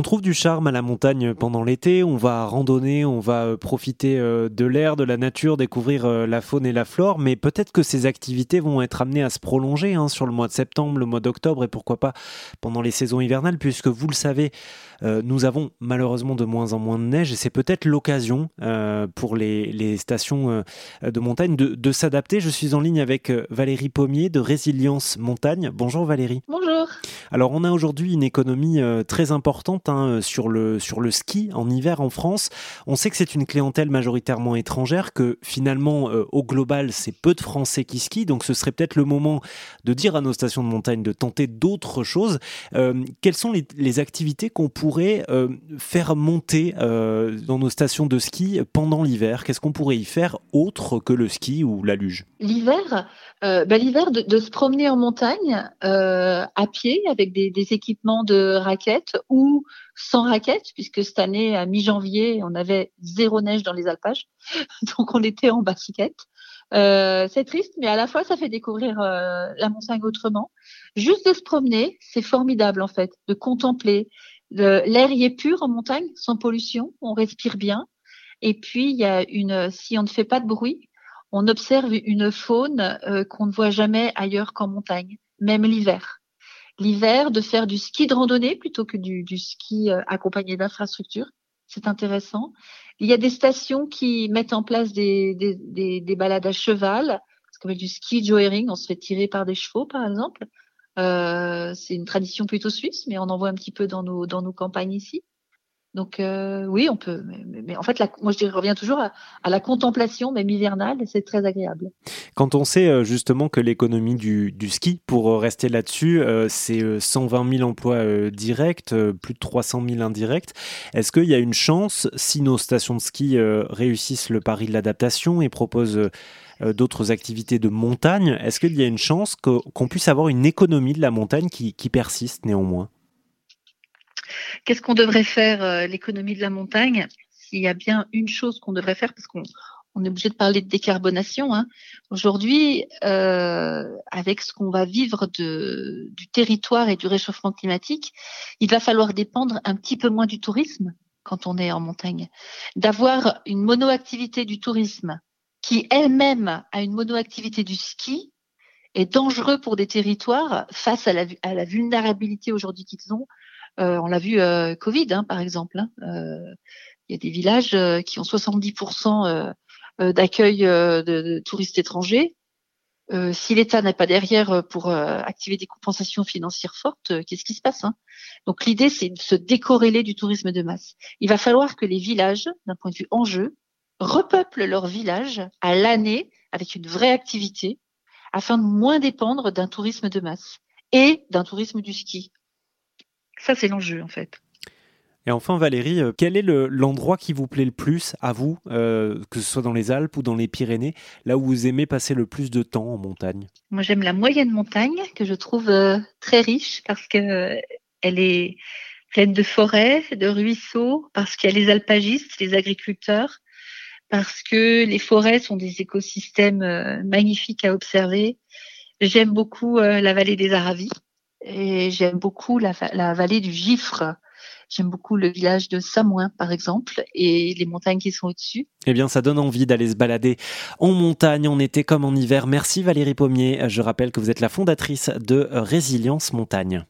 On trouve du charme à la montagne pendant l'été, on va randonner, on va euh, profiter euh, de l'air, de la nature, découvrir euh, la faune et la flore, mais peut-être que ces activités vont être amenées à se prolonger hein, sur le mois de septembre, le mois d'octobre et pourquoi pas pendant les saisons hivernales, puisque vous le savez, nous avons malheureusement de moins en moins de neige et c'est peut-être l'occasion pour les, stations de montagne de, de s'adapter. Je suis en ligne avec Valérie Pommier de Résilience Montagne. Bonjour Valérie. Bonjour. Alors on a aujourd'hui une économie très importante Hein, sur, le, sur le ski en hiver en France. On sait que c'est une clientèle majoritairement étrangère, que finalement, euh, au global, c'est peu de Français qui skient. Donc ce serait peut-être le moment de dire à nos stations de montagne de tenter d'autres choses. Euh, quelles sont les, activités qu'on pourrait euh, faire monter dans nos stations de ski pendant l'hiver? Qu'est-ce qu'on pourrait y faire autre que le ski ou la luge? L'hiver, bah, l'hiver de, se promener en montagne à pied avec des, équipements de raquettes ou sans raquettes, puisque cette année, à mi-janvier, on avait zéro neige dans les alpages, donc on était en. Euh, c'est triste, mais à la fois, ça fait découvrir euh, la montagne autrement. Juste de se promener, c'est formidable en fait, de contempler. L'air y est pur en montagne, sans pollution, on respire bien. Et puis, il y a une, si on ne fait pas de bruit, on observe une faune euh, qu'on ne voit jamais ailleurs qu'en montagne, même l'hiver l'hiver de faire du ski de randonnée plutôt que du, ski euh, accompagné d'infrastructures. C'est intéressant. Il y a des stations qui mettent en place des, des, balades à cheval, ce qu'on appelle du ski joering. On se fait tirer par des chevaux, par exemple. Euh, c'est une tradition plutôt suisse, mais on en voit un petit peu dans nos, dans nos campagnes ici. Donc euh, oui, on peut. Mais, en fait, la, moi je reviens toujours à, la contemplation, même hivernale, et c'est très agréable. Quand on sait euh, justement que l'économie du, ski, pour rester là-dessus, c'est 120 000 emplois directs, plus de 300 000 indirects, est-ce qu'il y a une chance, si nos stations de ski réussissent le pari de l'adaptation et proposent d'autres activités de montagne, est-ce qu'il y a une chance qu'on puisse avoir une économie de la montagne qui persiste néanmoins? Qu'est-ce qu'on devrait faire, euh, l'économie de la montagne? S'il y a bien une chose qu'on devrait faire, parce qu'on on est obligé de parler de décarbonation. Hein. Aujourd'hui, euh, avec ce qu'on va vivre du territoire et du réchauffement climatique, il va falloir dépendre un petit peu moins du tourisme quand on est en montagne. D'avoir une monoactivité du tourisme qui elle-même a une monoactivité du ski est dangereux pour des territoires face à la, vulnérabilité aujourd'hui qu'ils ont euh, on l'a vu euh, Covid, hein, par exemple. Hein. Euh, il y a des villages qui ont 70% d'accueil de, touristes étrangers. si l'État n'est pas derrière pour activer des compensations financières fortes, qu'est-ce qui se passe hein? Donc l'idée, c'est de se décorréler du tourisme de masse. Il va falloir que les villages, d'un point de vue enjeu, repeuplent leurs villages à l'année avec une vraie activité, afin de moins dépendre d'un tourisme de masse et d'un tourisme du ski. Ça, c'est l'enjeu, en fait. Et enfin, Valérie, euh, quel est l'endroit qui vous plaît le plus à vous, euh, que ce soit dans les Alpes ou dans les Pyrénées, là où vous aimez passer le plus de temps en montagne? Moi, j'aime la moyenne montagne, que je trouve euh, très riche parce que elle est pleine de forêts, de ruisseaux, parce qu'il y a les alpagistes, les agriculteurs, parce que les forêts sont des écosystèmes magnifiques à observer. J'aime beaucoup la vallée des Aravis et j'aime beaucoup la, vallée du Gifre. J'aime beaucoup le village de Samoin, par exemple, et les montagnes qui sont au-dessus. Eh bien, ça donne envie d'aller se balader en montagne, en été comme en hiver. Merci Valérie Pommier. Je rappelle que vous êtes la fondatrice de Résilience Montagne.